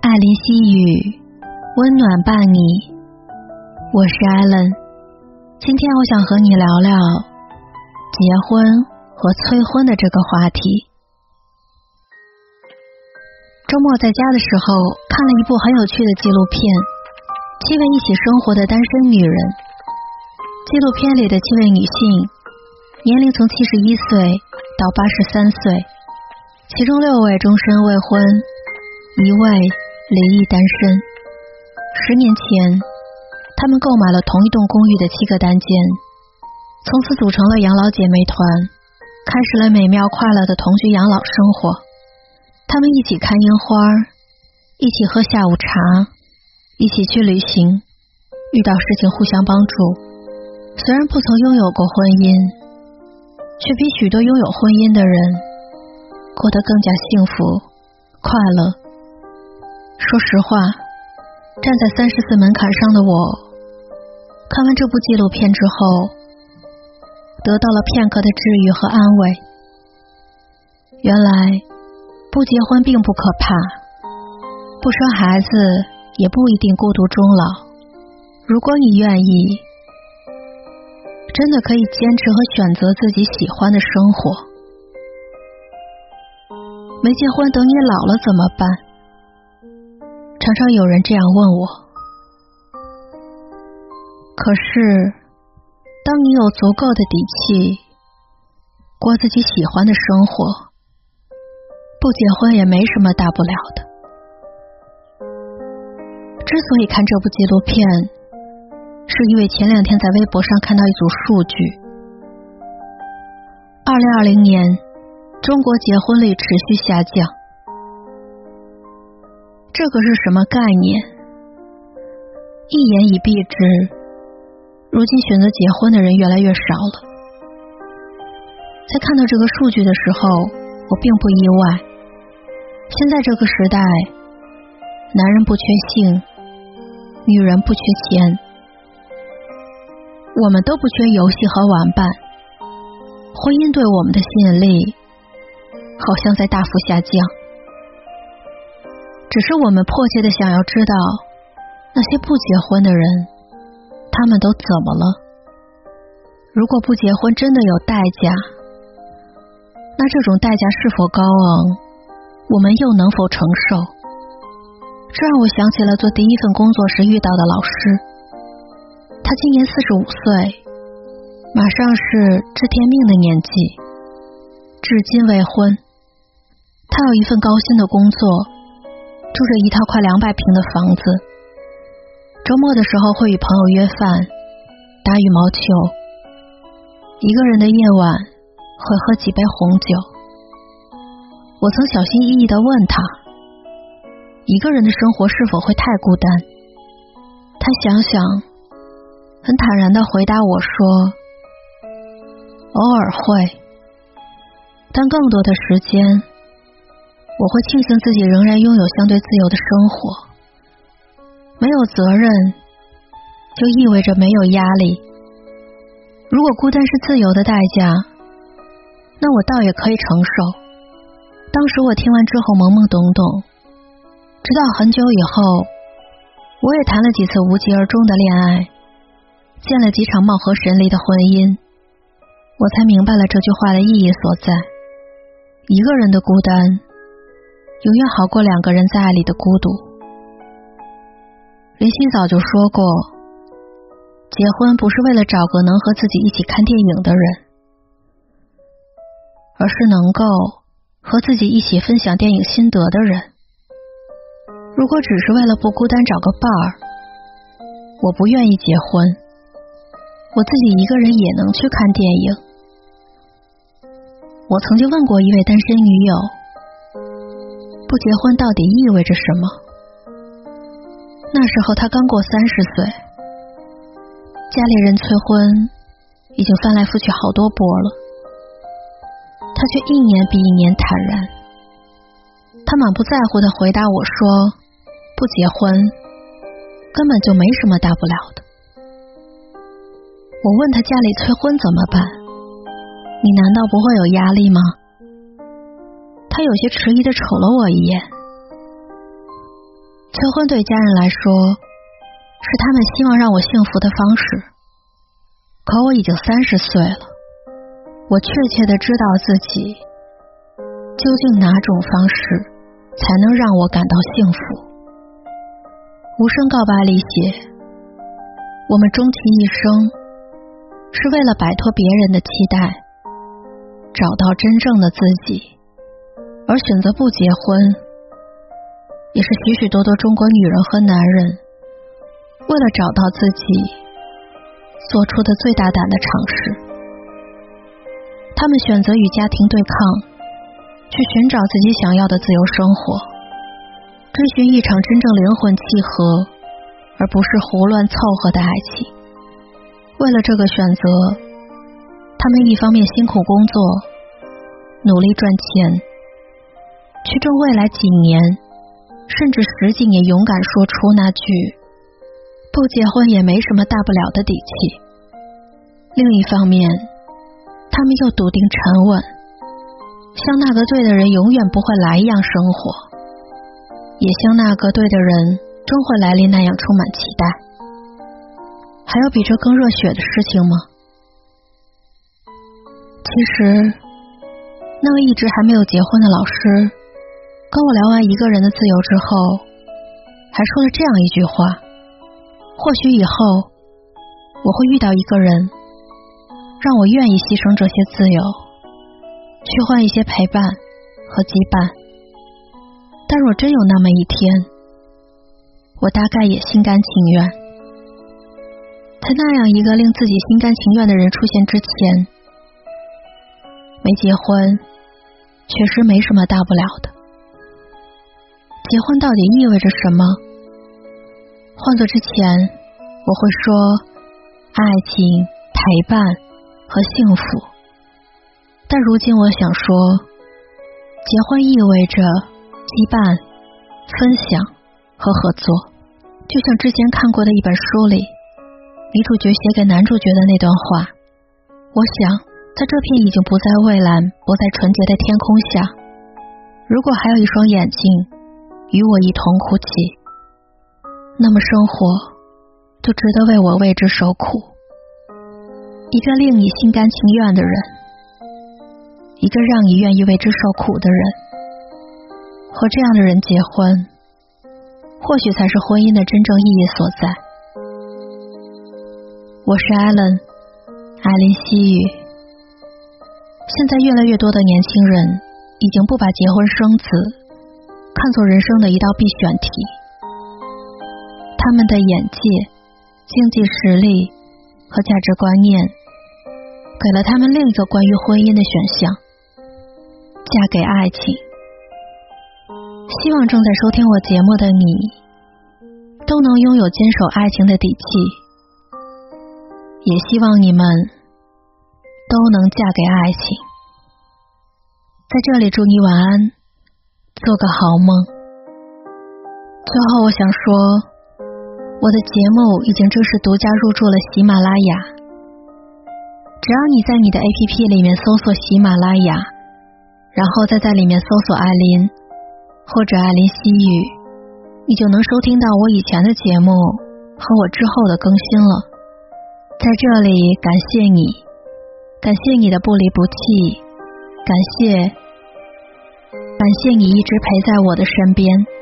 爱林细雨，温暖伴你。我是艾伦，今天我想和你聊聊结婚和催婚的这个话题。周末在家的时候，看了一部很有趣的纪录片《七位一起生活的单身女人》。纪录片里的七位女性，年龄从七十一岁到八十三岁。其中六位终身未婚，一位离异单身。十年前，他们购买了同一栋公寓的七个单间，从此组成了养老姐妹团，开始了美妙快乐的同居养老生活。他们一起看樱花，一起喝下午茶，一起去旅行，遇到事情互相帮助。虽然不曾拥有过婚姻，却比许多拥有婚姻的人。过得更加幸福、快乐。说实话，站在三十岁门槛上的我，看完这部纪录片之后，得到了片刻的治愈和安慰。原来，不结婚并不可怕，不生孩子也不一定孤独终老。如果你愿意，真的可以坚持和选择自己喜欢的生活。没结婚，等你老了怎么办？常常有人这样问我。可是，当你有足够的底气过自己喜欢的生活，不结婚也没什么大不了的。之所以看这部纪录片，是因为前两天在微博上看到一组数据：二零二零年。中国结婚率持续下降，这个是什么概念？一言以蔽之，如今选择结婚的人越来越少了。在看到这个数据的时候，我并不意外。现在这个时代，男人不缺性，女人不缺钱，我们都不缺游戏和玩伴。婚姻对我们的吸引力。好像在大幅下降，只是我们迫切的想要知道，那些不结婚的人，他们都怎么了？如果不结婚真的有代价，那这种代价是否高昂？我们又能否承受？这让我想起了做第一份工作时遇到的老师，他今年四十五岁，马上是知天命的年纪，至今未婚。他有一份高薪的工作，住着一套快两百平的房子。周末的时候会与朋友约饭，打羽毛球。一个人的夜晚会喝几杯红酒。我曾小心翼翼的问他，一个人的生活是否会太孤单？他想想，很坦然的回答我说：“偶尔会，但更多的时间。”我会庆幸自己仍然拥有相对自由的生活，没有责任就意味着没有压力。如果孤单是自由的代价，那我倒也可以承受。当时我听完之后懵懵懂懂，直到很久以后，我也谈了几次无疾而终的恋爱，见了几场貌合神离的婚姻，我才明白了这句话的意义所在。一个人的孤单。永远好过两个人在爱里的孤独。林夕早就说过，结婚不是为了找个能和自己一起看电影的人，而是能够和自己一起分享电影心得的人。如果只是为了不孤单找个伴儿，我不愿意结婚，我自己一个人也能去看电影。我曾经问过一位单身女友。不结婚到底意味着什么？那时候他刚过三十岁，家里人催婚已经翻来覆去好多波了，他却一年比一年坦然。他满不在乎的回答我说：“不结婚根本就没什么大不了的。”我问他家里催婚怎么办？你难道不会有压力吗？他有些迟疑的瞅了我一眼，求婚对家人来说是他们希望让我幸福的方式，可我已经三十岁了，我确切的知道自己究竟哪种方式才能让我感到幸福。无声告白里写，我们终其一生。是为了摆脱别人的期待，找到真正的自己，而选择不结婚，也是许许多多中国女人和男人为了找到自己做出的最大胆的尝试。他们选择与家庭对抗，去寻找自己想要的自由生活，追寻一场真正灵魂契合，而不是胡乱凑合的爱情。为了这个选择，他们一方面辛苦工作，努力赚钱，去挣未来几年甚至十几年勇敢说出那句“不结婚也没什么大不了”的底气；另一方面，他们又笃定沉稳，像那个对的人永远不会来一样生活，也像那个对的人终会来临那样充满期待。还有比这更热血的事情吗？其实，那位一直还没有结婚的老师，跟我聊完一个人的自由之后，还说了这样一句话：或许以后我会遇到一个人，让我愿意牺牲这些自由，去换一些陪伴和羁绊。但若真有那么一天，我大概也心甘情愿。在那样一个令自己心甘情愿的人出现之前，没结婚确实没什么大不了的。结婚到底意味着什么？换做之前，我会说爱情、陪伴和幸福。但如今我想说，结婚意味着羁绊、分享和合作。就像之前看过的一本书里。女主角写给男主角的那段话，我想，在这片已经不再蔚蓝、不再纯洁的天空下，如果还有一双眼睛与我一同哭泣，那么生活就值得为我为之受苦。一个令你心甘情愿的人，一个让你愿意为之受苦的人，和这样的人结婚，或许才是婚姻的真正意义所在。我是艾伦，艾琳西语。现在越来越多的年轻人已经不把结婚生子看作人生的一道必选题，他们的眼界、经济实力和价值观念给了他们另一个关于婚姻的选项——嫁给爱情。希望正在收听我节目的你都能拥有坚守爱情的底气。也希望你们都能嫁给爱情。在这里祝你晚安，做个好梦。最后，我想说，我的节目已经正式独家入驻了喜马拉雅。只要你在你的 APP 里面搜索喜马拉雅，然后再在里面搜索艾琳或者艾琳西语，你就能收听到我以前的节目和我之后的更新了。在这里，感谢你，感谢你的不离不弃，感谢，感谢你一直陪在我的身边。